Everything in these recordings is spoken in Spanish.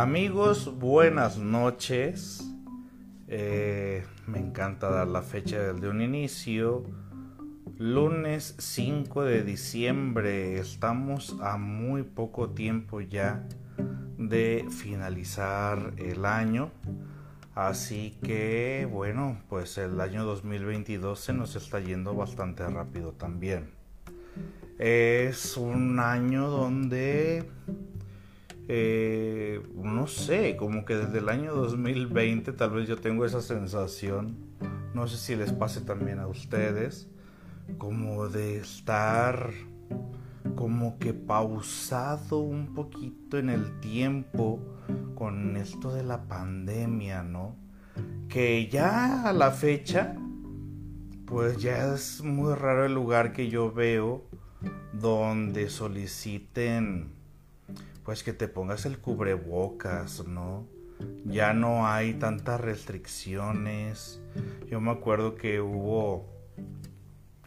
Amigos, buenas noches. Eh, me encanta dar la fecha del de un inicio. Lunes 5 de diciembre. Estamos a muy poco tiempo ya de finalizar el año. Así que bueno, pues el año 2022 se nos está yendo bastante rápido también. Es un año donde eh, no sé, como que desde el año 2020 tal vez yo tengo esa sensación, no sé si les pase también a ustedes, como de estar como que pausado un poquito en el tiempo con esto de la pandemia, ¿no? Que ya a la fecha, pues ya es muy raro el lugar que yo veo donde soliciten pues que te pongas el cubrebocas, ¿no? Ya no hay tantas restricciones. Yo me acuerdo que hubo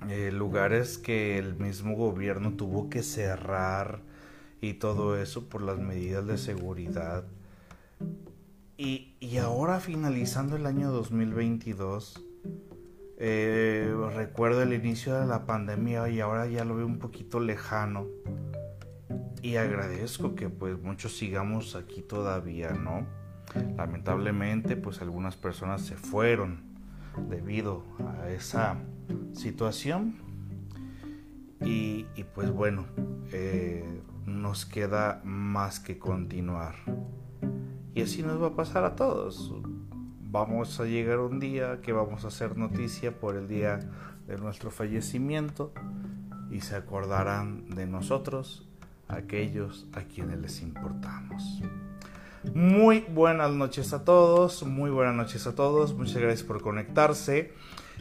eh, lugares que el mismo gobierno tuvo que cerrar y todo eso por las medidas de seguridad. Y, ahora finalizando el año 2022, eh, recuerdo el inicio de la pandemia y ahora ya lo veo un poquito lejano y agradezco que pues muchos sigamos aquí todavía, ¿no? Lamentablemente pues algunas personas se fueron debido a esa situación y, pues bueno, eh, nos queda más que continuar. Y así nos va a pasar a todos. Vamos a llegar un día que vamos a hacer noticia por el día de nuestro fallecimiento y se acordarán de nosotros aquellos a quienes les importamos. Muy buenas noches a todos, muy buenas noches a todos, muchas gracias por conectarse.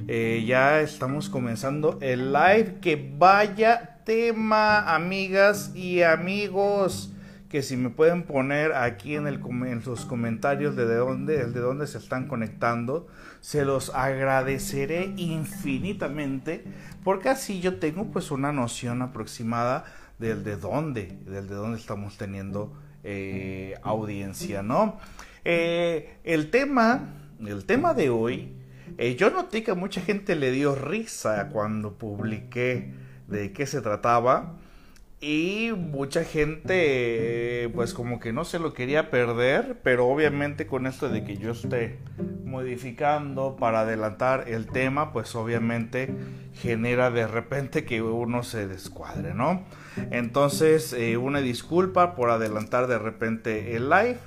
Eh, ya estamos comenzando el live. Que vaya tema, amigas y amigos. Que si me pueden poner aquí en, el, en los comentarios de, de dónde, de dónde se están conectando, se los agradeceré infinitamente. Porque así yo tengo pues una noción aproximada del de dónde, del de dónde estamos teniendo eh, audiencia, ¿no? Eh, el tema, el tema de hoy, eh, yo noté que a mucha gente le dio risa cuando publiqué de qué se trataba y mucha gente pues como que no se lo quería perder, pero obviamente con esto de que yo esté modificando para adelantar el tema, pues obviamente genera de repente que uno se descuadre, ¿no? Entonces, eh, una disculpa por adelantar de repente el live,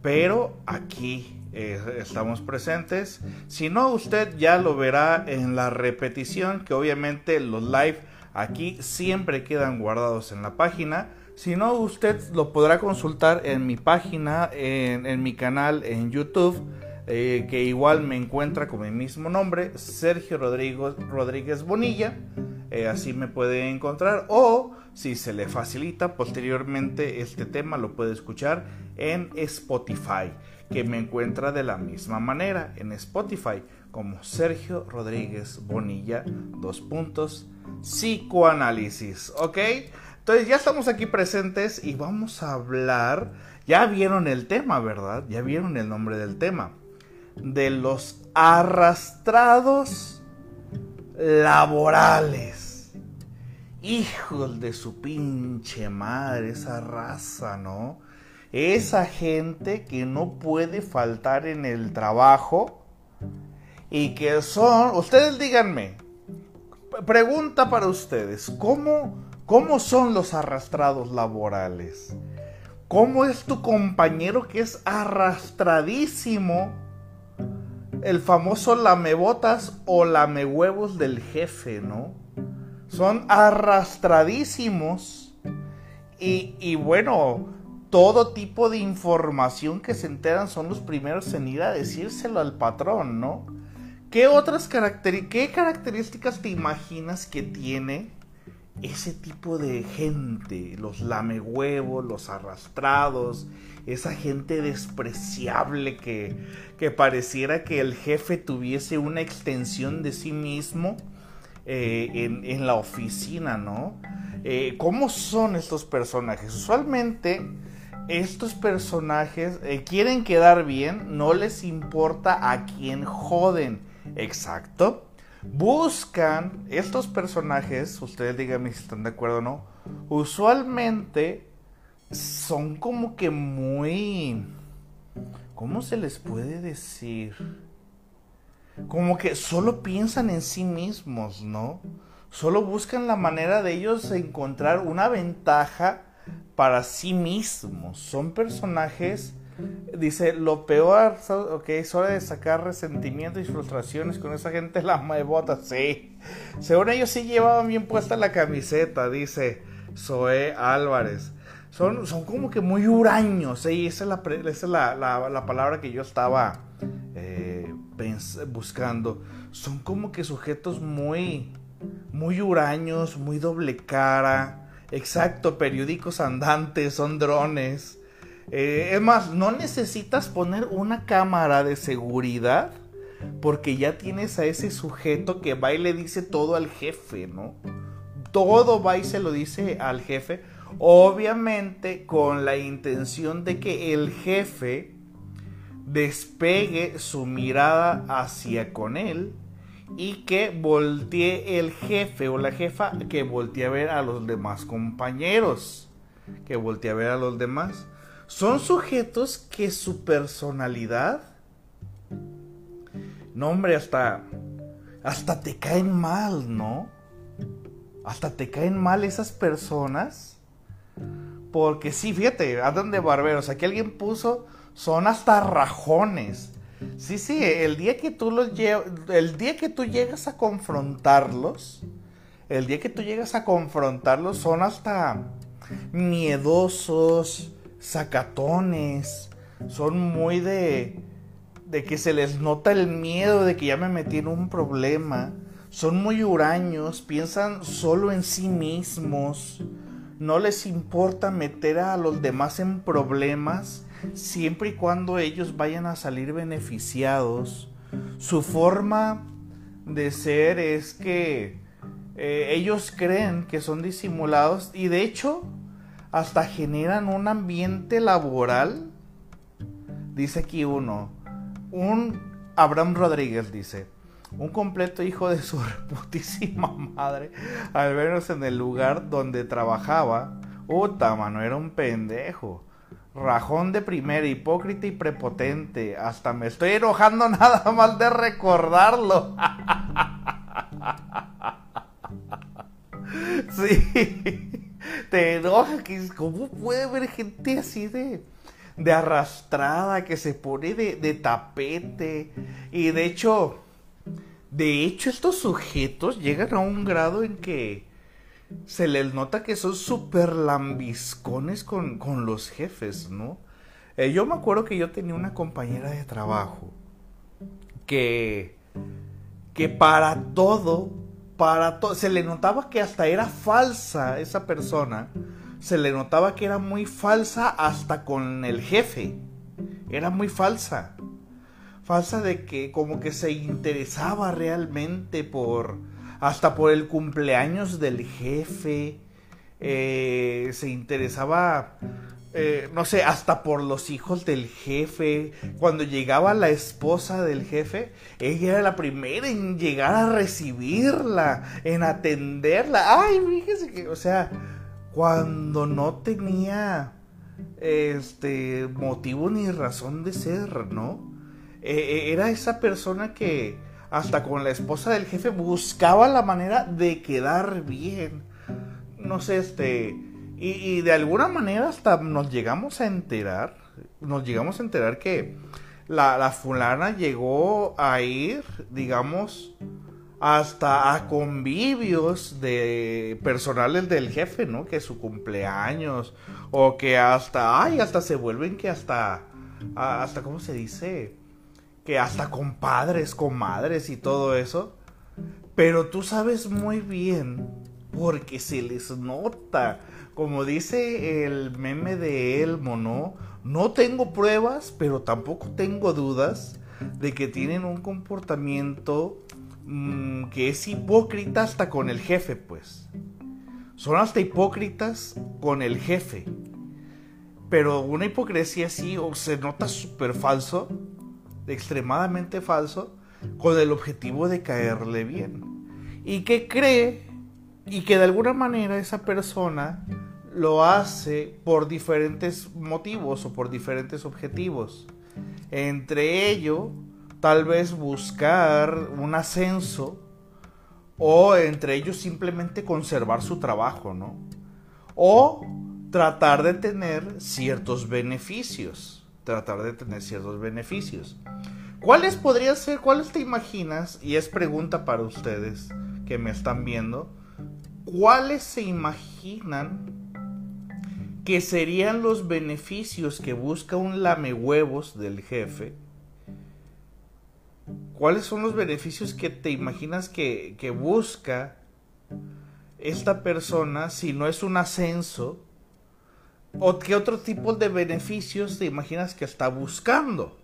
pero aquí eh, estamos presentes. Si no, usted ya lo verá en la repetición, que obviamente los live Aquí siempre quedan guardados en la página. Si no, usted lo podrá consultar en mi página, en, mi canal en YouTube, eh, que igual me encuentra con mi mismo nombre, Sergio Rodríguez Bonilla. Eh, así me puede encontrar. O si se le facilita posteriormente este tema, lo puede escuchar en Spotify, que me encuentra de la misma manera en Spotify como Sergio Rodríguez Bonilla, dos puntos psicoanálisis, ¿ok? Entonces ya estamos aquí presentes y vamos a hablar, ya vieron el tema, ¿verdad? Ya vieron el nombre del tema, de los arrastrados laborales. Hijos de su pinche madre, esa raza, ¿no? Esa gente que no puede faltar en el trabajo y que son, ustedes díganme, pregunta para ustedes, ¿cómo, ¿cómo son los arrastrados laborales? ¿Cómo es tu compañero que es arrastradísimo? El famoso lamebotas o lamehuevos del jefe, ¿no? Son arrastradísimos. Y, y bueno, todo tipo de información que se enteran son los primeros en ir a decírselo al patrón, ¿no? ¿Qué otras características te imaginas que tiene ese tipo de gente? Los lamehuevos, los arrastrados, esa gente despreciable que, que pareciera que el jefe tuviese una extensión de sí mismo eh, en, la oficina, ¿no? Eh, ¿Cómo son estos personajes? Usualmente estos personajes eh, quieren quedar bien, no les importa a quién joden. Exacto. Buscan estos personajes, ustedes díganme si están de acuerdo o no, usualmente son como que muy... ¿Cómo se les puede decir? Como que solo piensan en sí mismos, ¿no? Solo buscan la manera de ellos encontrar una ventaja para sí mismos. Son personajes, dice, lo peor, ok, es hora de sacar resentimientos y frustraciones con esa gente la bota, sí. Según ellos sí llevaban bien puesta la camiseta, dice Zoe Álvarez. Son, son como que muy huraños, ¿eh? esa es, la, esa es la, palabra que yo estaba eh, buscando. Son como que sujetos muy, muy huraños, muy doble cara Exacto, periódicos andantes, son drones. Eh, es más, no necesitas poner una cámara de seguridad porque ya tienes a ese sujeto que va y le dice todo al jefe, ¿no? Todo va y se lo dice al jefe. Obviamente con la intención de que el jefe despegue su mirada hacia con él y que voltee el jefe o la jefa que voltee a ver a los demás compañeros, que voltee a ver a los demás. Son sujetos que su personalidad, no hombre, hasta, hasta te caen mal, ¿no? Hasta te caen mal esas personas. Porque sí, fíjate, andan de barberos. Aquí alguien puso, son hasta rajones. Sí, sí, el día que tú los el día que tú llegas a confrontarlos, el día que tú llegas a confrontarlos son hasta miedosos, sacatones, son muy de de que se les nota el miedo de que ya me metí en un problema, son muy huraños, piensan solo en sí mismos, no les importa meter a los demás en problemas siempre y cuando ellos vayan a salir beneficiados. Su forma de ser es que eh, ellos creen que son disimulados y de hecho hasta generan un ambiente laboral. Dice aquí uno, un Abraham Rodríguez dice, un completo hijo de su putísima madre, al vernos en el lugar donde trabajaba, puta mano, era un pendejo. Rajón de primera, hipócrita y prepotente. Hasta me estoy enojando nada más de recordarlo. sí. Te enoja ¿cómo puede haber gente así de, de arrastrada que se pone de, de tapete? Y de hecho, de hecho estos sujetos llegan a un grado en que se les nota que son súper lambiscones con, los jefes, ¿no? Eh, yo me acuerdo que yo tenía una compañera de trabajo que, que para todo, se le notaba que hasta era falsa esa persona, se le notaba que era muy falsa hasta con el jefe, era muy falsa, falsa de que como que se interesaba realmente por hasta por el cumpleaños del jefe, eh, se interesaba, eh, no sé, hasta por los hijos del jefe. Cuando llegaba la esposa del jefe, ella era la primera en llegar a recibirla, en atenderla. Ay, fíjese que, o sea, cuando no tenía este motivo ni razón de ser, ¿no? Eh, era esa persona que hasta con la esposa del jefe buscaba la manera de quedar bien. No sé, este... Y, de alguna manera hasta nos llegamos a enterar, nos llegamos a enterar que la, la fulana llegó a ir, digamos, hasta a convivios de personales del jefe, ¿no? Que su cumpleaños o que hasta, ay, hasta se vuelven que hasta, hasta, ¿cómo se dice? que hasta con padres, comadres y todo eso. Pero tú sabes muy bien, porque se les nota. Como dice el meme de Elmo, ¿no? No tengo pruebas, pero tampoco tengo dudas de que tienen un comportamiento mm, que es hipócrita hasta con el jefe, pues. Son hasta hipócritas con el jefe. pero una hipocresía así o se nota súper falso, extremadamente falso, con el objetivo de caerle bien. Y que cree y que de alguna manera esa persona lo hace por diferentes motivos o por diferentes objetivos. Entre ello, tal vez buscar un ascenso o entre ellos simplemente conservar su trabajo, ¿no? O tratar de tener ciertos beneficios, tratar de tener ciertos beneficios. ¿Cuáles podrían ser, cuáles te imaginas? Y es pregunta para ustedes que me están viendo. ¿Cuáles se imaginan que serían los beneficios que busca un lamehuevos del jefe? ¿Cuáles son los beneficios que te imaginas que, que busca esta persona si no es un ascenso? ¿O qué otro tipo de beneficios te imaginas que está buscando?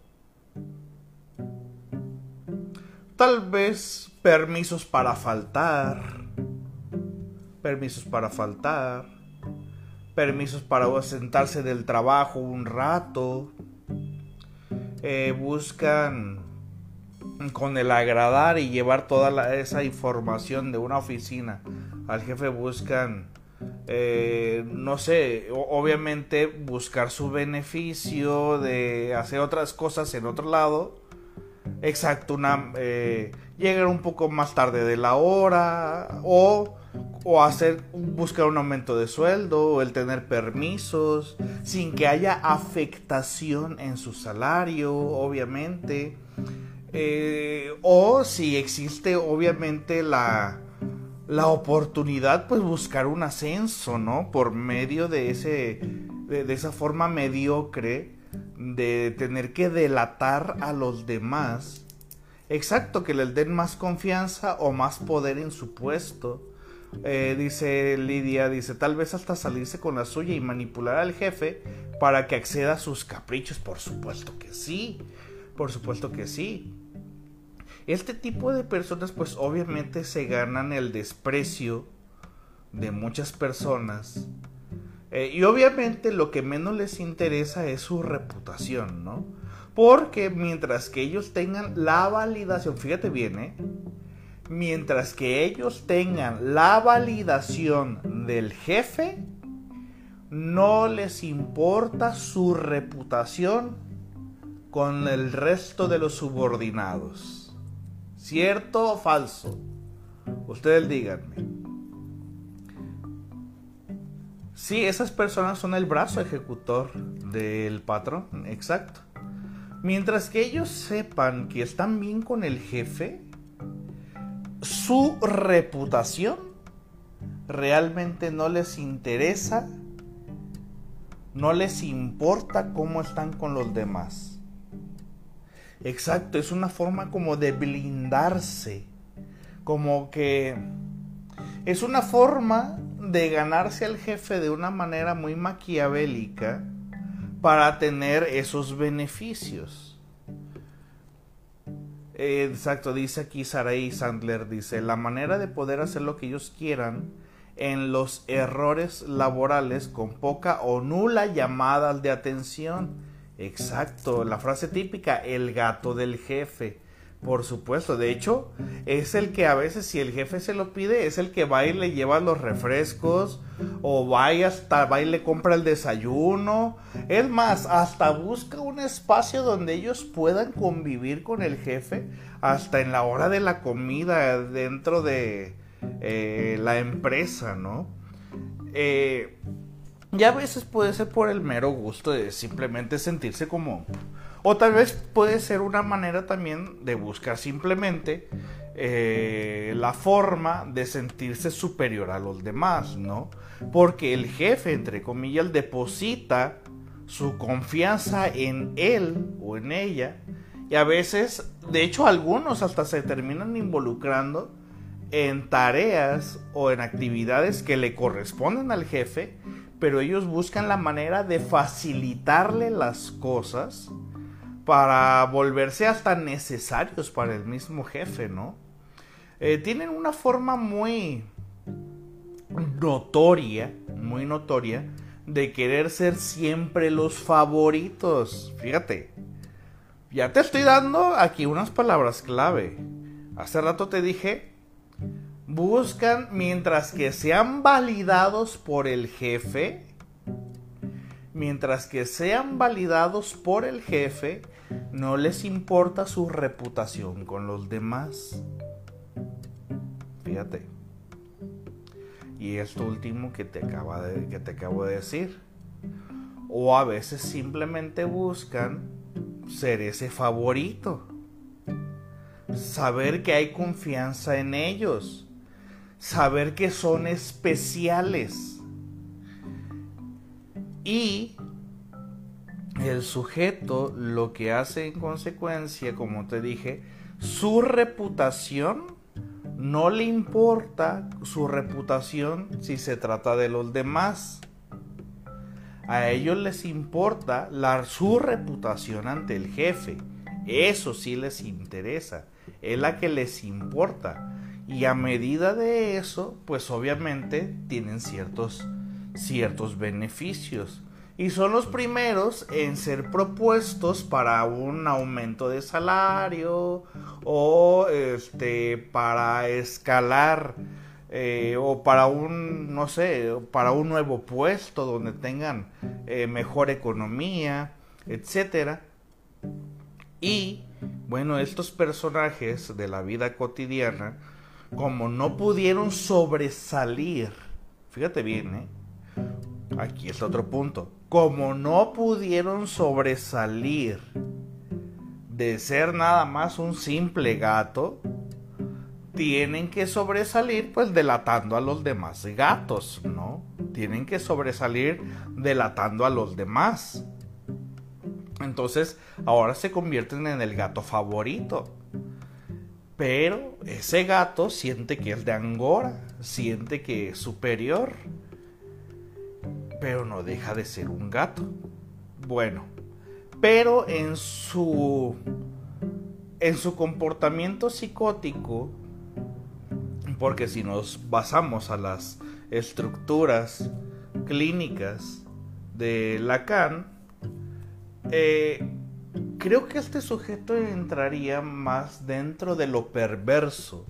Tal vez permisos para faltar, permisos para faltar, permisos para sentarse del trabajo un rato. Eh, buscan con el agradar y llevar toda esa información de una oficina al jefe buscan eh, no sé obviamente buscar su beneficio de hacer otras cosas en otro lado exacto una eh, llegar un poco más tarde de la hora o o hacer buscar un aumento de sueldo o el tener permisos sin que haya afectación en su salario obviamente. Eh, o si existe obviamente la la oportunidad pues buscar un ascenso no por medio de ese de esa forma mediocre de tener que delatar a los demás. Exacto que les den más confianza o más poder en su puesto eh, dice Lidia, dice, tal vez hasta salirse con la suya y manipular al jefe para que acceda a sus caprichos. Por supuesto que sí, por supuesto que sí. Este tipo de personas pues obviamente se ganan el desprecio de muchas personas. Eh, y obviamente lo que menos les interesa es su reputación, ¿no? Porque mientras que ellos tengan la validación, fíjate bien, ¿eh? Mientras que ellos tengan la validación del jefe, no les importa su reputación con el resto de los subordinados. ¿Cierto o falso? Ustedes díganme. Sí, esas personas son el brazo ejecutor del patrón, exacto. Mientras que ellos sepan que están bien con el jefe, su reputación realmente no les interesa, no les importa cómo están con los demás. Exacto, es una forma como de blindarse, como que es una forma de ganarse al jefe de una manera muy maquiavélica para tener esos beneficios. Exacto, dice aquí Sarai Sandler, dice, la manera de poder hacer lo que ellos quieran en los errores laborales con poca o nula llamadas de atención. Exacto, la frase típica, el gato del jefe. Por supuesto, de hecho, es el que a veces si el jefe se lo pide, es el que va y le lleva los refrescos o va y hasta va y le compra el desayuno. Es más, hasta busca un espacio donde ellos puedan convivir con el jefe hasta en la hora de la comida dentro de eh, la empresa, ¿no? Eh, y a veces puede ser por el mero gusto de simplemente sentirse como o tal vez puede ser una manera también de buscar simplemente eh, la forma de sentirse superior a los demás, ¿no? Porque el jefe, entre comillas, deposita su confianza en él o en ella. Y a veces, de hecho, algunos hasta se terminan involucrando en tareas o en actividades que le corresponden al jefe, pero ellos buscan la manera de facilitarle las cosas para volverse hasta necesarios para el mismo jefe, ¿no? Eh, tienen una forma muy notoria, muy notoria, de querer ser siempre los favoritos. Fíjate, ya te estoy dando aquí unas palabras clave. Hace rato te dije, buscan mientras que sean validados por el jefe, mientras que sean validados por el jefe, no les importa su reputación con los demás. Fíjate. Y esto último que te, acaba de, que te acabo de decir. O a veces simplemente buscan ser ese favorito. Saber que hay confianza en ellos. Saber que son especiales. Y el sujeto lo que hace en consecuencia, como te dije, su reputación no le importa su reputación si se trata de los demás. A ellos les importa la, su reputación ante el jefe. Eso sí les interesa. Es la que les importa. Y a medida de eso, pues obviamente tienen ciertos, ciertos beneficios y son los primeros en ser propuestos para un aumento de salario o este para escalar eh, o para un no sé para un nuevo puesto donde tengan eh, mejor economía etcétera y bueno estos personajes de la vida cotidiana como no pudieron sobresalir fíjate bien ¿eh? aquí está otro punto como no pudieron sobresalir de ser nada más un simple gato, tienen que sobresalir pues delatando a los demás gatos, ¿no? Tienen que sobresalir delatando a los demás. Entonces ahora se convierten en el gato favorito. Pero ese gato siente que es de Angora, siente que es superior pero no deja de ser un gato. Bueno, pero en su en su comportamiento psicótico, porque si nos basamos a las estructuras clínicas de Lacan, eh, creo que este sujeto entraría más dentro de lo perverso.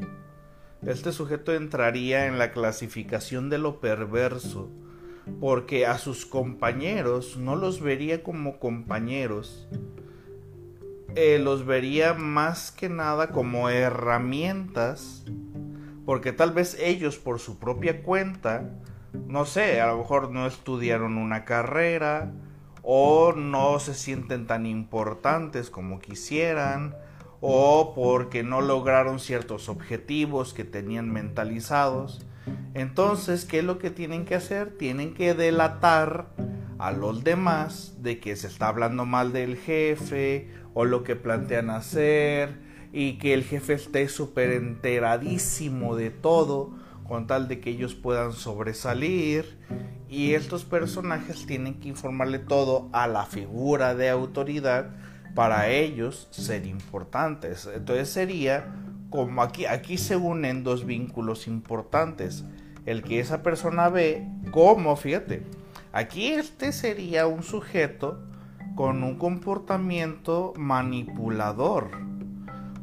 Este sujeto entraría en la clasificación de lo perverso porque a sus compañeros no los vería como compañeros, eh, los vería más que nada como herramientas, porque tal vez ellos por su propia cuenta, no sé, a lo mejor no estudiaron una carrera o no se sienten tan importantes como quisieran, o porque no lograron ciertos objetivos que tenían mentalizados. Entonces, ¿qué es lo que tienen que hacer? Tienen que delatar a los demás de que se está hablando mal del jefe o lo que plantean hacer y que el jefe esté súper enteradísimo de todo con tal de que ellos puedan sobresalir y estos personajes tienen que informarle todo a la figura de autoridad para ellos ser importantes. Entonces sería como aquí, aquí se unen dos vínculos importantes. El que esa persona ve como, fíjate, aquí este sería un sujeto con un comportamiento manipulador.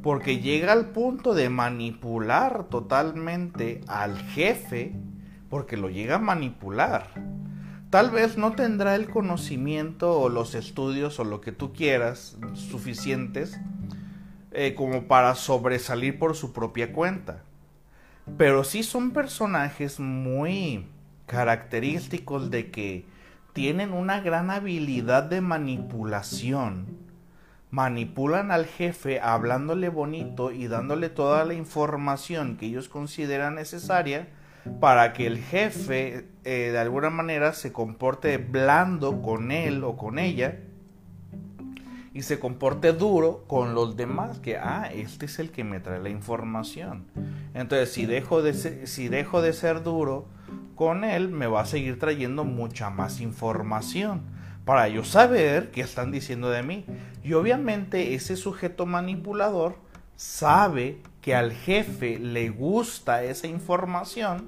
Porque llega al punto de manipular totalmente al jefe, porque lo llega a manipular. Tal vez no tendrá el conocimiento o los estudios o lo que tú quieras suficientes eh, como para sobresalir por su propia cuenta. Pero sí son personajes muy característicos de que tienen una gran habilidad de manipulación. Manipulan al jefe hablándole bonito y dándole toda la información que ellos consideran necesaria para que el jefe eh, de alguna manera se comporte blando con él o con ella y se comporte duro con los demás, que, ah, este es el que me trae la información. Entonces, si dejo de ser, si dejo de ser duro con él, me va a seguir trayendo mucha más información para yo saber qué están diciendo de mí. Y obviamente ese sujeto manipulador sabe que al jefe le gusta esa información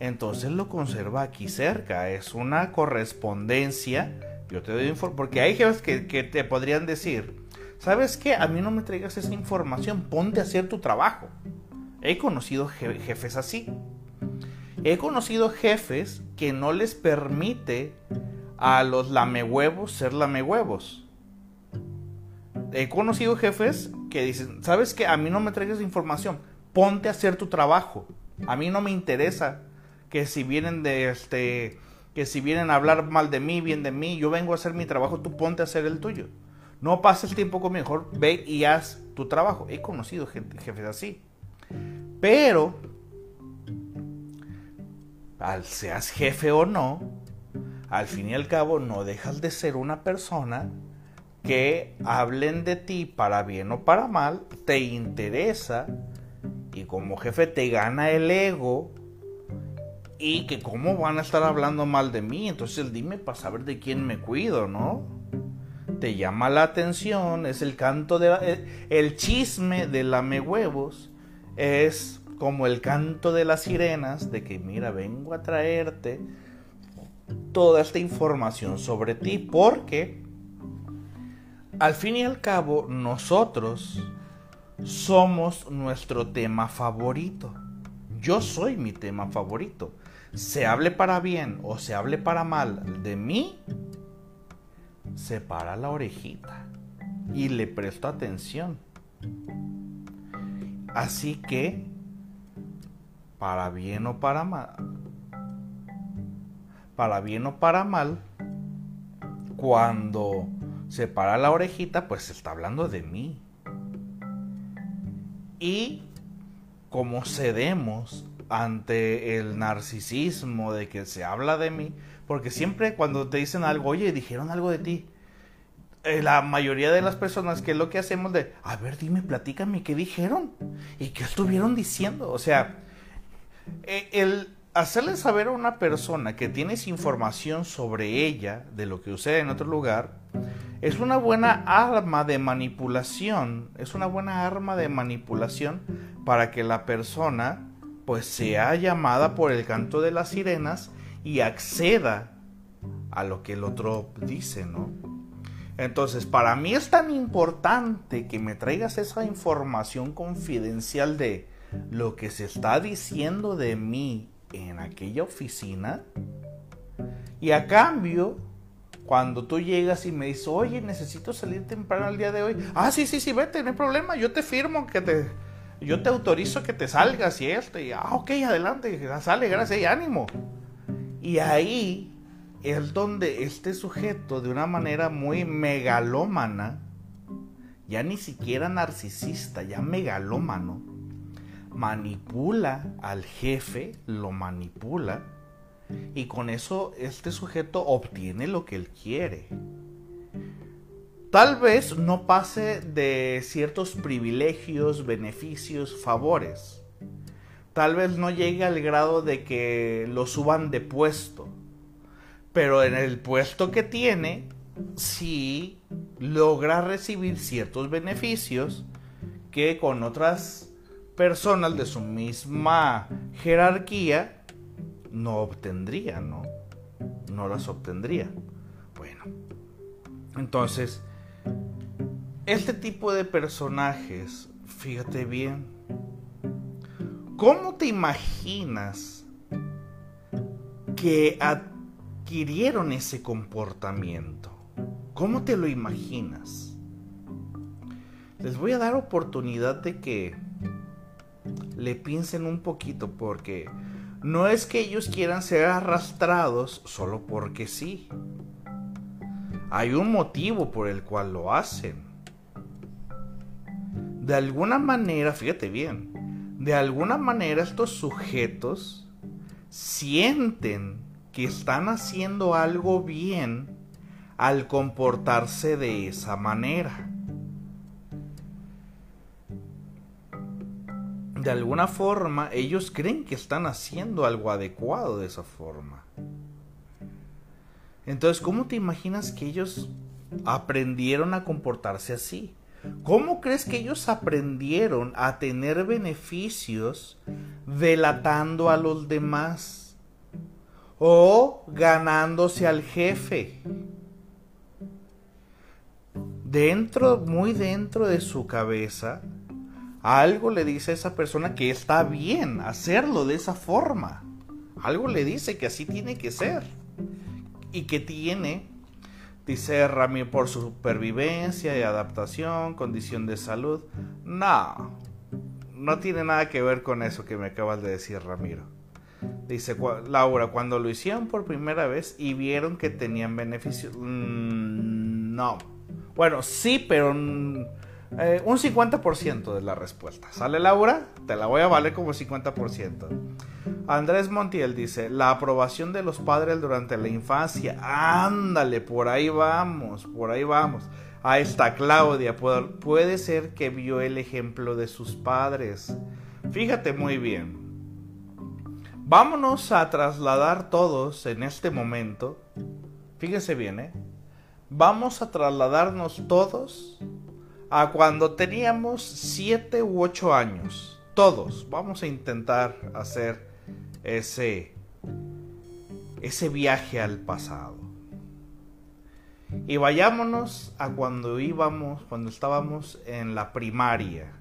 entonces lo conserva aquí cerca. Es una correspondencia. Yo te doy información. Porque hay jefes que, te podrían decir: ¿Sabes qué? A mí no me traigas esa información. Ponte a hacer tu trabajo. He conocido jefes así. He conocido jefes que no les permite a los lamehuevos ser lamehuevos. He conocido jefes que dicen, ¿sabes qué? A mí no me traigas información. Ponte a hacer tu trabajo. A mí no me interesa que si vienen de este que si vienen a hablar mal de mí, bien de mí, yo vengo a hacer mi trabajo, tú ponte a hacer el tuyo. No pases tiempo conmigo, mejor ve y haz tu trabajo. He conocido jefes así. Pero, al seas jefe o no, al fin y al cabo no dejas de ser una persona que hablen de ti para bien o para mal, te interesa y como jefe te gana el ego y que cómo van a estar hablando mal de mí, entonces dime para saber de quién me cuido, ¿no? Te llama la atención, es el canto de eh, el chisme de lame huevos es como el canto de las sirenas de que mira, vengo a traerte toda esta información sobre ti porque al fin y al cabo nosotros somos nuestro tema favorito. Yo soy mi tema favorito. Se hable para bien o se hable para mal de mí, se para la orejita y le presto atención. Así que, para bien o para mal, para bien o para mal, cuando se para la orejita, pues se está hablando de mí. Y como cedemos ante el narcisismo de que se habla de mí, porque siempre cuando te dicen algo, oye, dijeron algo de ti, eh, la mayoría de las personas que es lo que hacemos de, a ver, dime, platícame qué dijeron y qué estuvieron diciendo. O sea, eh, el hacerle saber a una persona que tienes información sobre ella, de lo que sucede en otro lugar, es una buena arma de manipulación, es una buena arma de manipulación para que la persona pues sea llamada por el canto de las sirenas y acceda a lo que el otro dice, ¿no? Entonces, para mí es tan importante que me traigas esa información confidencial de lo que se está diciendo de mí en aquella oficina. Y a cambio, cuando tú llegas y me dices, oye, necesito salir temprano el día de hoy. Ah, sí, sí, sí, vete, no hay problema. Yo te firmo que te. Yo te autorizo que te salgas y esto. Y, ah, ok, adelante, sale, gracias y ánimo. Y ahí es donde este sujeto, de una manera muy megalómana, ya ni siquiera narcisista, ya megalómano, manipula al jefe, lo manipula y con eso este sujeto obtiene lo que él quiere. Tal vez no pase de ciertos privilegios, beneficios, favores. Tal vez no llegue al grado de que lo suban de puesto. Pero en el puesto que tiene, sí logra recibir ciertos beneficios que con otras personas de su misma jerarquía no obtendría, ¿no? No las obtendría. Bueno, entonces, este tipo de personajes, fíjate bien, ¿cómo te imaginas que adquirieron ese comportamiento? ¿Cómo te lo imaginas? Les voy a dar oportunidad de que le piensen un poquito porque no es que ellos quieran ser arrastrados solo porque sí. Hay un motivo por el cual lo hacen. De alguna manera, fíjate bien, de alguna manera estos sujetos sienten que están haciendo algo bien al comportarse de esa manera. de alguna forma ellos creen que están haciendo algo adecuado de esa forma. Entonces, ¿cómo te imaginas que ellos aprendieron a comportarse así? ¿Cómo crees que ellos aprendieron a tener beneficios delatando a los demás? o ganándose al jefe. Dentro, muy dentro de su cabeza, algo le dice a esa persona que está bien hacerlo de esa forma. Algo le dice que así tiene que ser. Y que tiene, dice Rami, por supervivencia y adaptación, condición de salud. No, no tiene nada que ver con eso que me acabas de decir, Ramiro. Dice Laura, cuando lo hicieron por primera vez y vieron que tenían beneficios. Mm, no. Bueno, sí, pero eh, un 50% de la respuesta. ¿Sale Laura? Te la voy a valer como 50%. Andrés Montiel dice, la aprobación de los padres durante la infancia. Ándale, por ahí vamos, por ahí vamos. Ahí está Claudia, puede ser que vio el ejemplo de sus padres. Fíjate muy bien. Vámonos a trasladar todos en este momento. Fíjese bien, ¿eh? Vamos a trasladarnos todos a cuando teníamos 7 u 8 años. Todos. Vamos a intentar hacer ese, ese viaje al pasado. Y vayámonos a cuando íbamos, cuando estábamos en la primaria.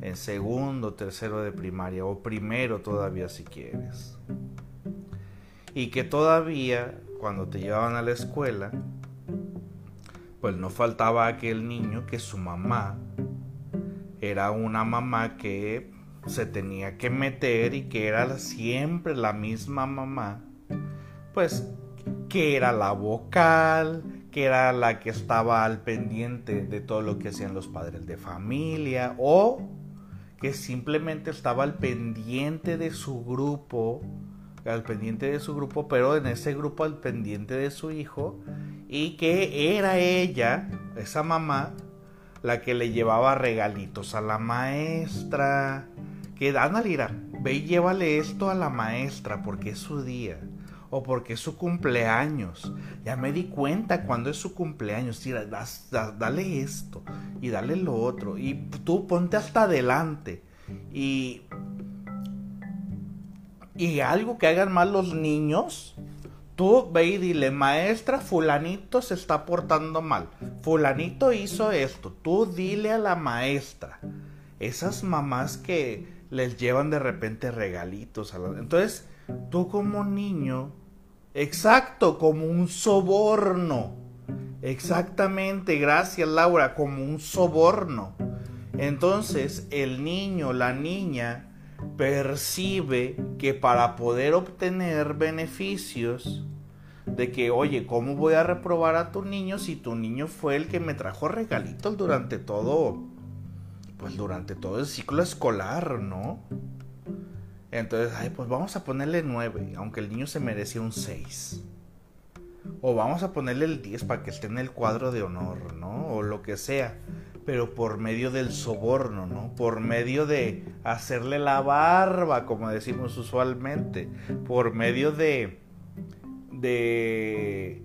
En segundo, tercero de primaria o primero todavía si quieres. Y que todavía cuando te llevaban a la escuela, pues no faltaba aquel niño que su mamá era una mamá que se tenía que meter y que era siempre la misma mamá, pues que era la vocal, que era la que estaba al pendiente de todo lo que hacían los padres de familia, o que simplemente estaba al pendiente de su grupo, al pendiente de su grupo, pero en ese grupo al pendiente de su hijo, y que era ella, esa mamá, la que le llevaba regalitos a la maestra. Que Ana Lira, ve y llévale esto a la maestra porque es su día o porque es su cumpleaños. Ya me di cuenta cuando es su cumpleaños. dale esto y dale lo otro. Y tú ponte hasta adelante. Y, y algo que hagan mal los niños, Tú ve y dile, maestra, fulanito se está portando mal. Fulanito hizo esto. Tú dile a la maestra. Esas mamás que les llevan de repente regalitos. A Entonces, tú como niño, exacto, como un soborno. Exactamente, gracias Laura, como un soborno. Entonces, el niño, la niña, percibe que para poder obtener beneficios, de que, oye, ¿cómo voy a reprobar a tu niño si tu niño fue el que me trajo regalitos durante todo, pues durante todo el ciclo escolar, ¿no? Entonces, ay, pues vamos a ponerle 9, aunque el niño se merecía un 6. O vamos a ponerle el 10 para que esté en el cuadro de honor, ¿no? O lo que sea pero por medio del soborno, ¿no? Por medio de hacerle la barba, como decimos usualmente, por medio de de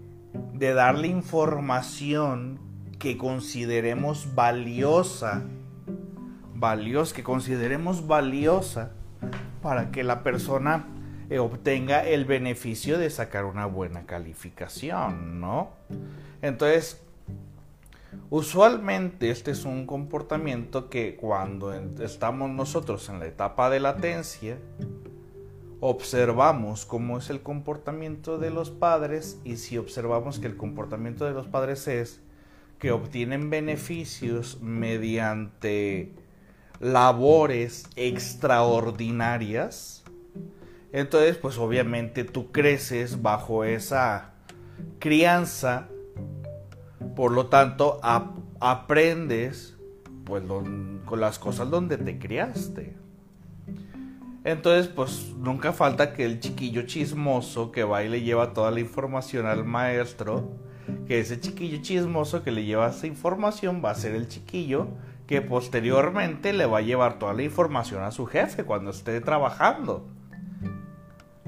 de darle información que consideremos valiosa, valiosa, que consideremos valiosa para que la persona eh, obtenga el beneficio de sacar una buena calificación, ¿no? Entonces, Usualmente este es un comportamiento que cuando estamos nosotros en la etapa de latencia, observamos cómo es el comportamiento de los padres y si observamos que el comportamiento de los padres es que obtienen beneficios mediante labores extraordinarias, entonces pues obviamente tú creces bajo esa crianza por lo tanto, aprendes pues con las cosas donde te criaste. Entonces, pues nunca falta que el chiquillo chismoso que va y le lleva toda la información al maestro, que ese chiquillo chismoso que le lleva esa información va a ser el chiquillo que posteriormente le va a llevar toda la información a su jefe cuando esté trabajando,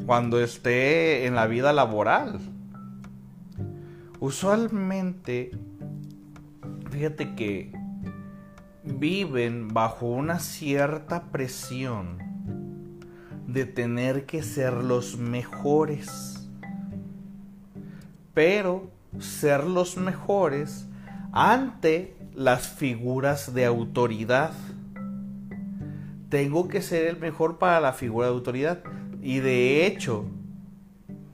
cuando esté en la vida laboral. Usualmente, fíjate que viven bajo una cierta presión de tener que ser los mejores. Pero ser los mejores ante las figuras de autoridad. Tengo que ser el mejor para la figura de autoridad. Y de hecho,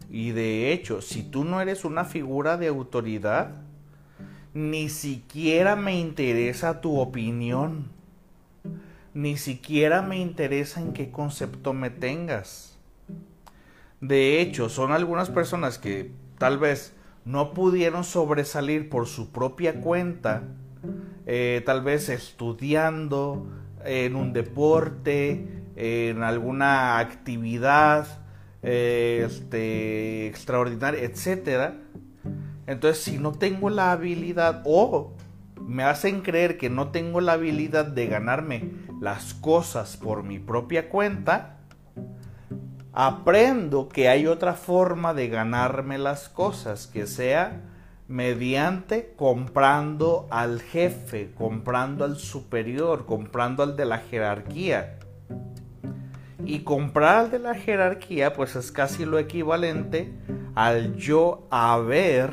y de hecho, si tú no eres una figura de autoridad, ni siquiera me interesa tu opinión. Ni siquiera me interesa en qué concepto me tengas. De hecho, son algunas personas que tal vez no pudieron sobresalir por su propia cuenta, eh, tal vez estudiando en un deporte, en alguna actividad eh, este, extraordinaria, etcétera, entonces, si no tengo la habilidad o me hacen creer que no tengo la habilidad de ganarme las cosas por mi propia cuenta, aprendo que hay otra forma de ganarme las cosas, que sea mediante comprando al jefe, comprando al superior, comprando al de la jerarquía. Y comprar al de la jerarquía, pues es casi lo equivalente al yo haber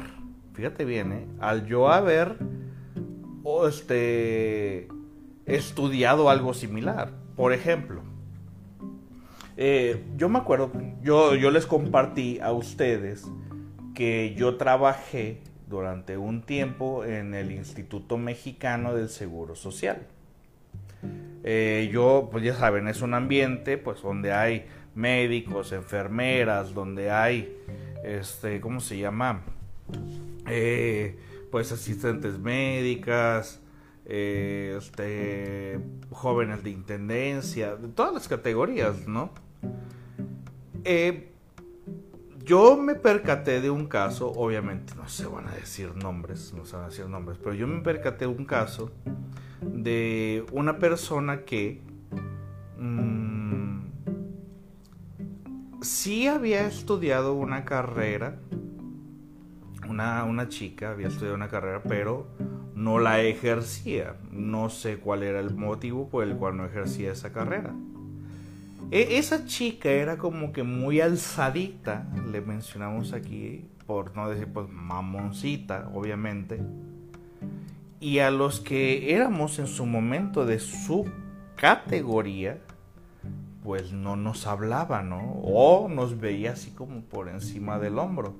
fíjate bien, ¿eh? al yo haber este, estudiado algo similar. Por ejemplo, eh, yo me acuerdo, yo, yo les compartí a ustedes que yo trabajé durante un tiempo en el Instituto Mexicano del Seguro Social. Eh, yo, pues ya saben, es un ambiente pues donde hay médicos, enfermeras, donde hay, este, ¿cómo se llama? Eh, pues asistentes médicas, eh, este, jóvenes de intendencia, de todas las categorías, ¿no? Eh, yo me percaté de un caso, obviamente no se van a decir nombres, no se van a decir nombres, pero yo me percaté de un caso de una persona que mm, sí había estudiado una carrera una, chica, había estudiado una carrera, pero no la ejercía. No sé cuál era el motivo por el cual no ejercía esa carrera. E, esa chica era como que muy alzadita, le mencionamos aquí, por no decir pues mamoncita, obviamente. Y a los que éramos en su momento de su categoría, pues no nos hablaba, ¿no? O nos veía así como por encima del hombro.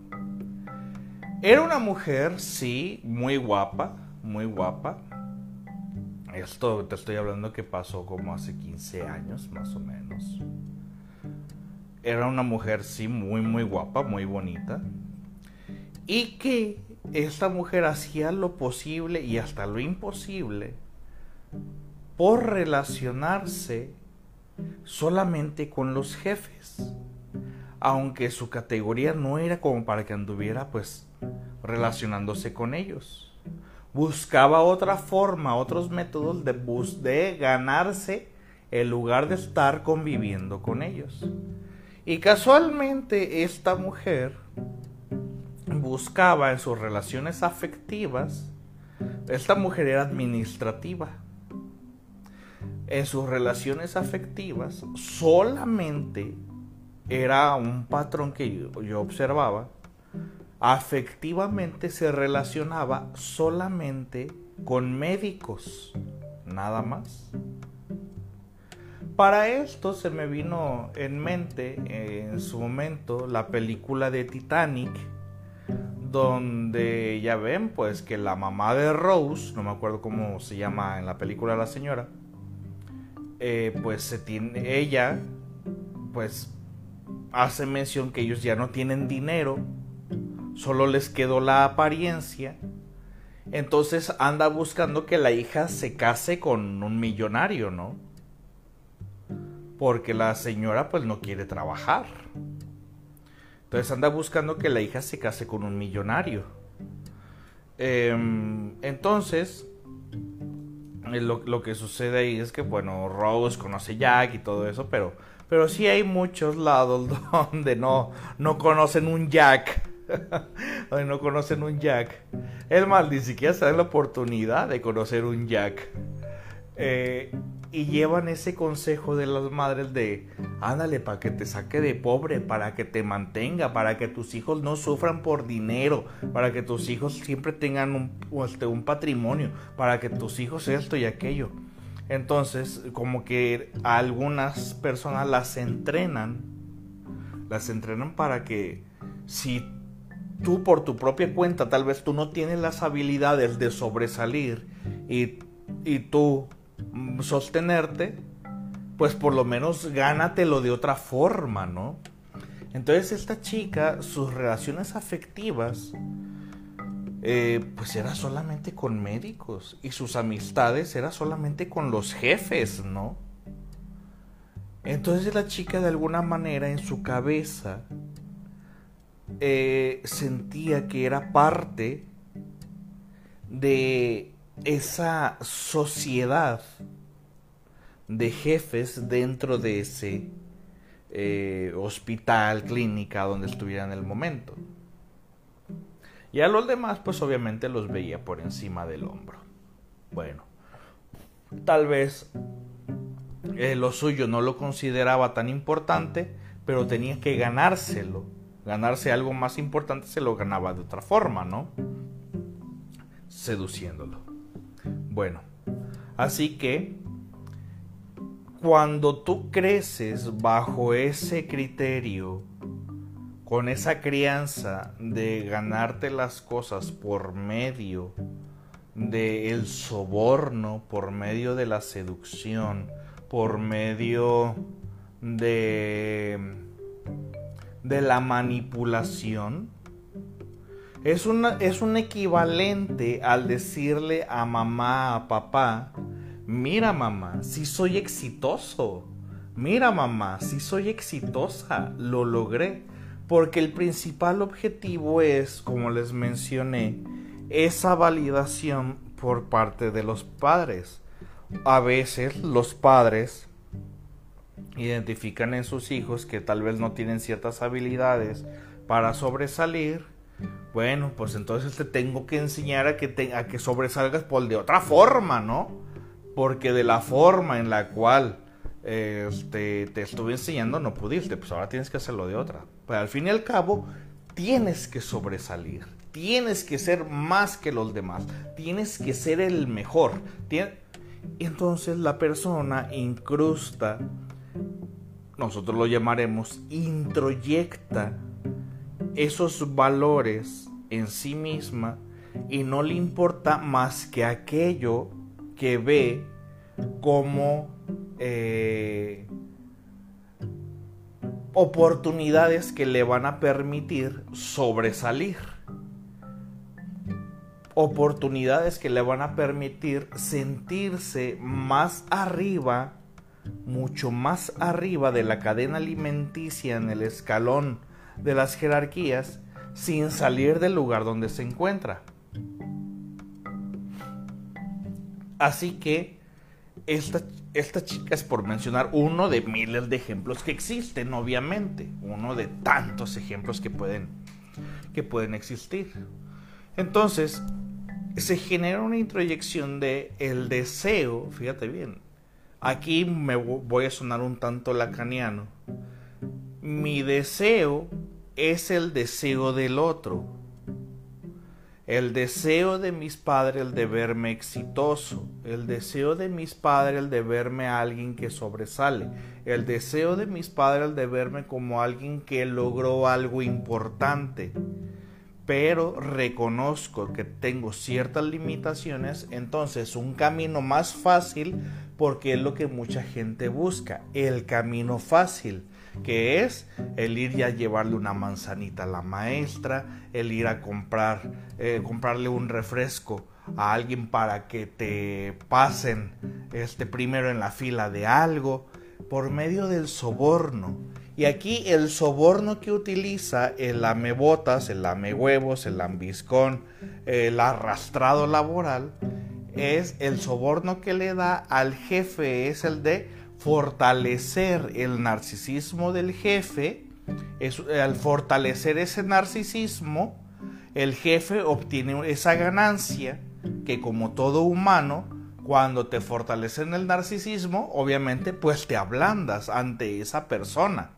Era una mujer, sí, muy guapa, muy guapa. Esto te estoy hablando que pasó como hace 15 años, más o menos. Era una mujer, sí, muy, muy guapa, muy bonita. Y que esta mujer hacía lo posible y hasta lo imposible por relacionarse solamente con los jefes. Aunque su categoría no era como para que anduviera pues relacionándose con ellos. Buscaba otra forma, otros métodos de, ganarse el lugar de estar conviviendo con ellos. Y casualmente esta mujer buscaba en sus relaciones afectivas, esta mujer era administrativa. En sus relaciones afectivas solamente era un patrón que yo observaba afectivamente se relacionaba solamente con médicos, nada más. Para esto se me vino en mente en su momento la película de Titanic, donde ya ven pues que la mamá de Rose, no me acuerdo cómo se llama en la película la señora, eh, pues se tiene, ella pues hace mención que ellos ya no tienen dinero solo les quedó la apariencia. Entonces anda buscando que la hija se case con un millonario, ¿no? Porque la señora pues no quiere trabajar. Entonces anda buscando que la hija se case con un millonario. Em, entonces, eh, lo, que sucede ahí es que, bueno, Rose conoce Jack y todo eso, pero, pero sí hay muchos lados donde no, no conocen un Jack no conocen un Jack. El mal ni siquiera se da la oportunidad de conocer un Jack. Eh, y llevan ese consejo de las madres de, ándale, para que te saque de pobre, para que te mantenga, para que tus hijos no sufran por dinero, para que tus hijos siempre tengan un, este, un patrimonio, para que tus hijos esto y aquello. Entonces, como que algunas personas las entrenan, las entrenan para que si tú por tu propia cuenta, tal vez tú no tienes las habilidades de sobresalir y, y tú mm, sostenerte, pues por lo menos gánatelo de otra forma, ¿no? Entonces esta chica, sus relaciones afectivas, eh, pues era solamente con médicos y sus amistades era solamente con los jefes, ¿no? Entonces la chica de alguna manera en su cabeza eh, sentía que era parte de esa sociedad de jefes dentro de ese eh, hospital, clínica donde estuviera en el momento. Y a los demás, pues obviamente los veía por encima del hombro. Bueno, tal vez eh, lo suyo no lo consideraba tan importante, pero tenía que ganárselo ganarse algo más importante se lo ganaba de otra forma, ¿no? Seduciéndolo. Bueno, así que cuando tú creces bajo ese criterio, con esa crianza de ganarte las cosas por medio del el soborno, por medio de la seducción, por medio de de la manipulación es, es un equivalente al decirle a mamá, a papá, mira mamá, si soy exitoso, mira mamá, si soy exitosa, lo logré. Porque el principal objetivo es, como les mencioné, esa validación por parte de los padres. A veces los padres identifican en sus hijos que tal vez no tienen ciertas habilidades para sobresalir, bueno, pues entonces te tengo que enseñar a que, te, a que sobresalgas por de otra forma, ¿no? Porque de la forma en la cual este, te estuve enseñando no pudiste, pues ahora tienes que hacerlo de otra. Pero al fin y al cabo, tienes que sobresalir, tienes que ser más que los demás, tienes que ser el mejor. Y entonces la persona incrusta nosotros lo llamaremos, introyecta esos valores en sí misma y no le importa más que aquello que ve como eh, oportunidades que le van a permitir sobresalir. Oportunidades que le van a permitir sentirse más arriba mucho más arriba de la cadena alimenticia en el escalón de las jerarquías sin salir del lugar donde se encuentra. Así que esta, esta chica es por mencionar uno de miles de ejemplos que existen, obviamente, uno de tantos ejemplos que pueden, que pueden existir. Entonces, se genera una introyección de el deseo, fíjate bien, Aquí me voy a sonar un tanto lacaniano. Mi deseo es el deseo del otro. El deseo de mis padres el de verme exitoso. El deseo de mis padres el de verme a alguien que sobresale. El deseo de mis padres el de verme como alguien que logró algo importante pero reconozco que tengo ciertas limitaciones, entonces un camino más fácil, porque es lo que mucha gente busca, el camino fácil, que es el ir y a llevarle una manzanita a la maestra, el ir a comprar, eh, comprarle un refresco a alguien para que te pasen este primero en la fila de algo, por medio del soborno. Y aquí el soborno que utiliza el amebotas, el huevos, el ambiscón, el arrastrado laboral, es el soborno que le da al jefe, es el de fortalecer el narcisismo del jefe. Es, al fortalecer ese narcisismo, el jefe obtiene esa ganancia que como todo humano Cuando te fortalecen el narcisismo, obviamente, pues te ablandas ante esa persona.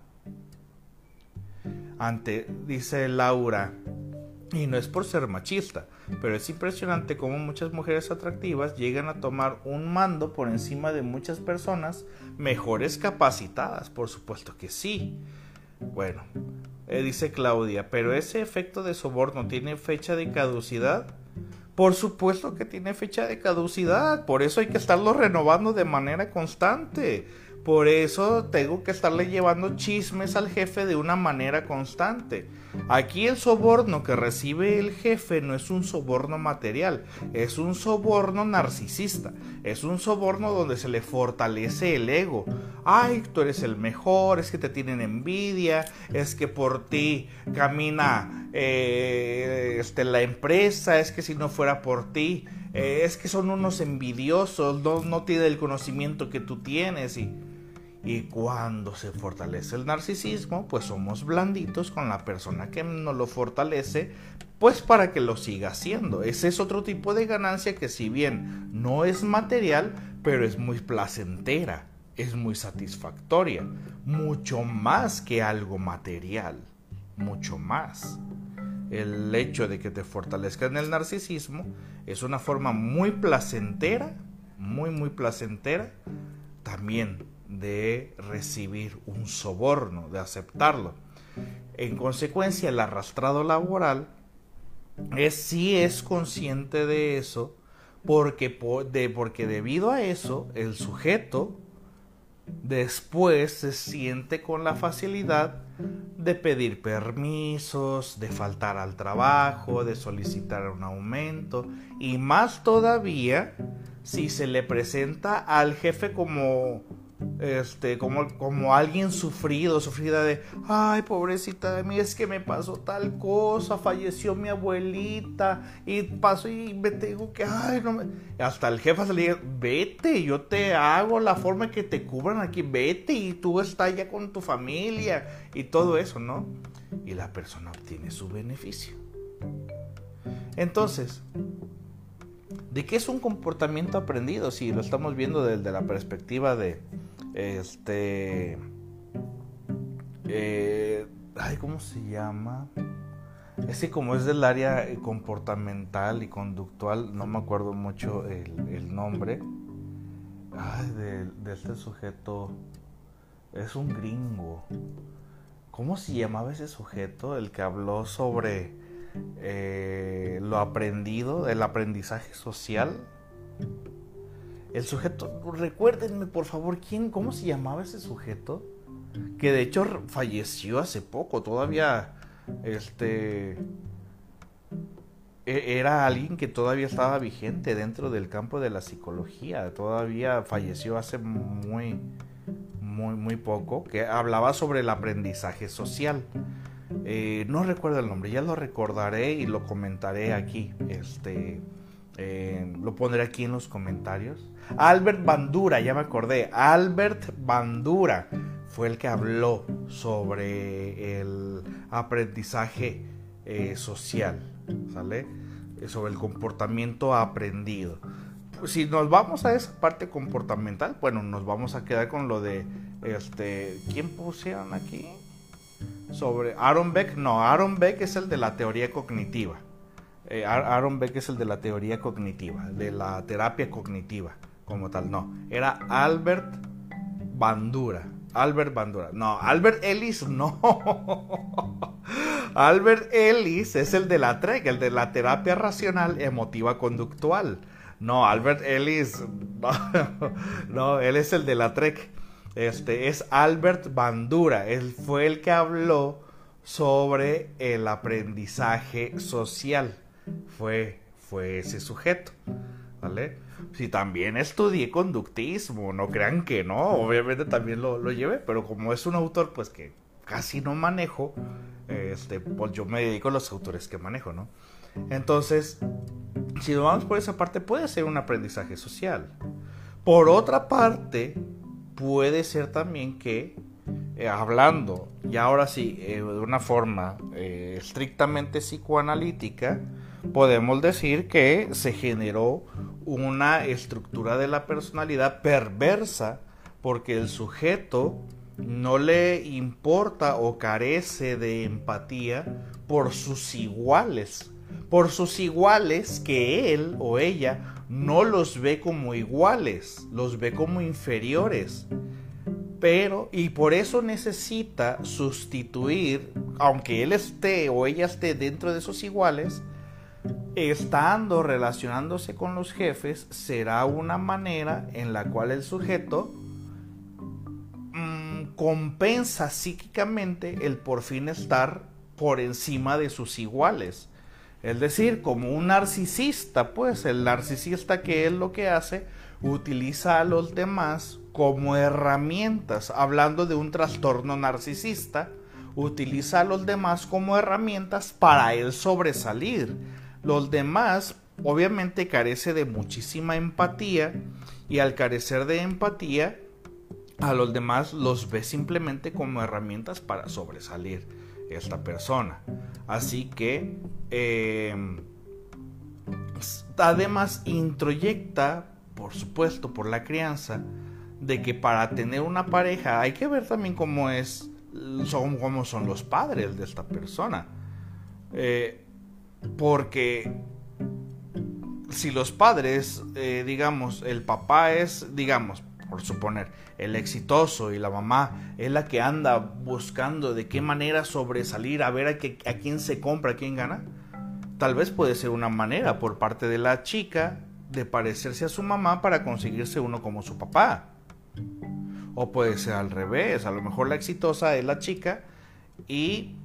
Ante, dice Laura, y no es por ser machista, pero es impresionante cómo muchas mujeres atractivas llegan a tomar un mando por encima de muchas personas mejores capacitadas, por supuesto que sí. Bueno, eh, dice Claudia, pero ese efecto de soborno tiene fecha de caducidad. Por supuesto que tiene fecha de caducidad, por eso hay que estarlo renovando de manera constante. Por eso tengo que estarle llevando chismes al jefe de una manera constante. Aquí el soborno que recibe el jefe no es un soborno material, es un soborno narcisista, es un soborno donde se le fortalece el ego. Ay, tú eres el mejor, es que te tienen envidia, es que por ti camina eh, este, la empresa, es que si no fuera por ti, eh, es que son unos envidiosos, no, no tienen el conocimiento que tú tienes y y cuando se fortalece el narcisismo, pues somos blanditos con la persona que nos lo fortalece, pues para que lo siga haciendo. Ese es otro tipo de ganancia que si bien no es material, pero es muy placentera, es muy satisfactoria, mucho más que algo material, mucho más. El hecho de que te fortalezca en el narcisismo es una forma muy placentera, muy, muy placentera, también de recibir un soborno, de aceptarlo. En consecuencia, el arrastrado laboral es, sí es consciente de eso, porque, de, porque debido a eso, el sujeto después se siente con la facilidad de pedir permisos, de faltar al trabajo, de solicitar un aumento y más todavía si se le presenta al jefe como este, como, como alguien sufrido, sufrida de, ay, pobrecita de mí, es que me pasó tal cosa, falleció mi abuelita, y pasó y me tengo que, ay. Hasta el jefe se le dice, vete, yo te hago la forma que te cubran aquí, vete, y tú estás ya con tu familia, y todo eso, ¿no? Y la persona obtiene su beneficio. Entonces, ¿de qué es un comportamiento aprendido? Si lo estamos viendo desde la perspectiva de, este. Eh, ay, ¿cómo se llama? Es que como es del área comportamental y conductual, no me acuerdo mucho el, nombre. Ay, de, este sujeto. Es un gringo. ¿Cómo se llamaba ese sujeto? El que habló sobre eh, lo aprendido, el aprendizaje social. El sujeto, recuérdenme por favor, ¿quién, cómo se llamaba ese sujeto? Que de hecho falleció hace poco, todavía, este, e, era alguien que todavía estaba vigente dentro del campo de la psicología, todavía falleció hace muy, muy, muy poco, que hablaba sobre el aprendizaje social. Eh, no recuerdo el nombre, ya lo recordaré y lo comentaré aquí. Este, eh, lo pondré aquí en los comentarios. Albert Bandura, ya me acordé. Albert Bandura fue el que habló sobre el aprendizaje eh, social, ¿sale? Eh, sobre el comportamiento aprendido. Si nos vamos a esa parte comportamental, bueno, nos vamos a quedar con lo de, este, ¿quién pusieron aquí? Sobre Aaron Beck, no, Aaron Beck es el de la teoría cognitiva. Eh, Aaron Beck es el de la teoría cognitiva, de la terapia cognitiva como tal, no. Era Albert Bandura. Albert Bandura. No, Albert Ellis no. Albert Ellis es el de la TREC, el de la terapia racional emotiva conductual. No, Albert Ellis. No, él es el de la TREC. Este es Albert Bandura. Él fue el que habló sobre el aprendizaje social. Fue, fue ese sujeto. ¿Vale? Si también estudié conductismo, no crean que no, obviamente también lo, lo llevé, pero como es un autor pues que casi no manejo, este, pues yo me dedico a los autores que manejo, ¿no? Entonces, si nos vamos por esa parte, puede ser un aprendizaje social. Por otra parte, puede ser también que, eh, hablando, y ahora sí, eh, de una forma eh, estrictamente psicoanalítica, podemos decir que se generó una estructura de la personalidad perversa porque el sujeto no le importa o carece de empatía por sus iguales, por sus iguales que él o ella no los ve como iguales, los ve como inferiores. Pero, y por eso necesita sustituir, aunque él esté o ella esté dentro de sus iguales, estando relacionándose con los jefes, será una manera en la cual el sujeto mm, compensa psíquicamente el por fin estar por encima de sus iguales. Es decir, como un narcisista, pues el narcisista que es lo que hace, utiliza a los demás como herramientas. Hablando de un trastorno narcisista, utiliza a los demás como herramientas para él sobresalir. Los demás obviamente carece de muchísima empatía y al carecer de empatía, a los demás los ve simplemente como herramientas para sobresalir esta persona. Así que em, además introyecta, por supuesto, por la crianza, de que para tener una pareja hay que ver también cómo es, son, cómo son los padres de esta persona. Eh, porque si los padres, eh, digamos, el papá es, digamos, por suponer, el exitoso y la mamá es la que anda buscando de qué manera sobresalir, a ver a, a quién se compra, a quién gana, tal vez puede ser una manera por parte de la chica de parecerse a su mamá para conseguirse uno como su papá. O puede ser al revés, a lo mejor la exitosa es la chica y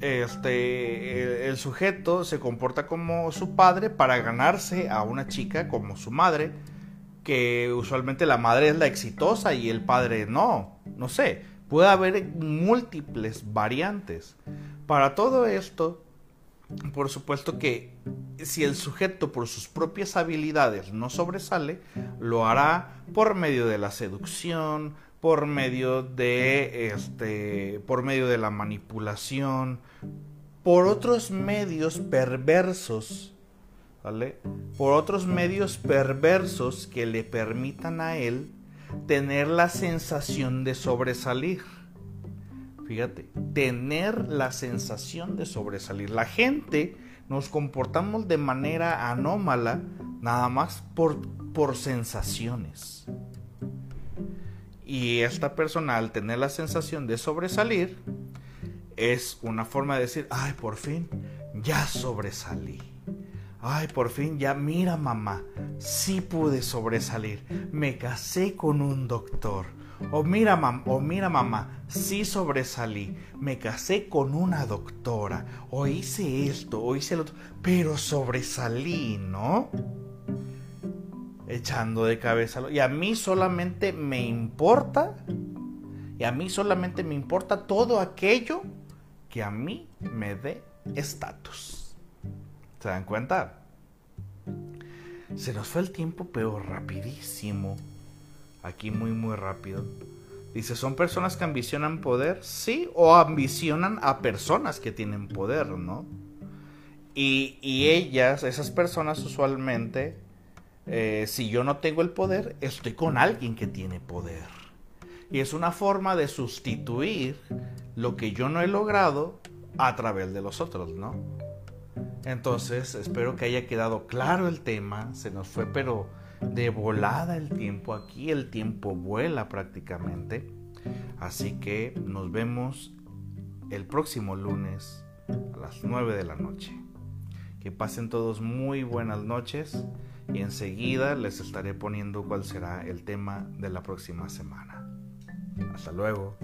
este, el, sujeto se comporta como su padre para ganarse a una chica como su madre, que usualmente la madre es la exitosa y el padre no, no sé, puede haber múltiples variantes. Para todo esto, por supuesto que si el sujeto por sus propias habilidades no sobresale, lo hará por medio de la seducción, por medio de este por medio de la manipulación por otros medios perversos ¿vale? por otros medios perversos que le permitan a él tener la sensación de sobresalir. Fíjate tener la sensación de sobresalir. La gente nos comportamos de manera anómala nada más por, por sensaciones y esta persona al tener la sensación de sobresalir, es una forma de decir, ay, por fin, ya sobresalí. Ay, por fin, ya mira mamá, sí pude sobresalir. Me casé con un doctor. O mira, mam o mira mamá, sí sobresalí. Me casé con una doctora. O hice esto, o hice lo otro. Pero sobresalí, ¿no? Echando de cabeza. Y a mí solamente me importa, y a mí solamente me importa todo aquello que a mí me dé estatus. ¿Se dan cuenta? Se nos fue el tiempo, pero rapidísimo. Aquí muy, muy rápido. Dice, ¿son personas que ambicionan poder? Sí, o ambicionan a personas que tienen poder, ¿no? Y, y ellas, esas personas usualmente eh, si yo no tengo el poder, estoy con alguien que tiene poder. Y es una forma de sustituir lo que yo no he logrado a través de los otros, ¿no? Entonces, espero que haya quedado claro el tema. Se nos fue, pero de volada el tiempo. Aquí el tiempo vuela prácticamente. Así que nos vemos el próximo lunes a las 9 de la noche. Que pasen todos muy buenas noches y enseguida les estaré poniendo cuál será el tema de la próxima semana. Hasta luego.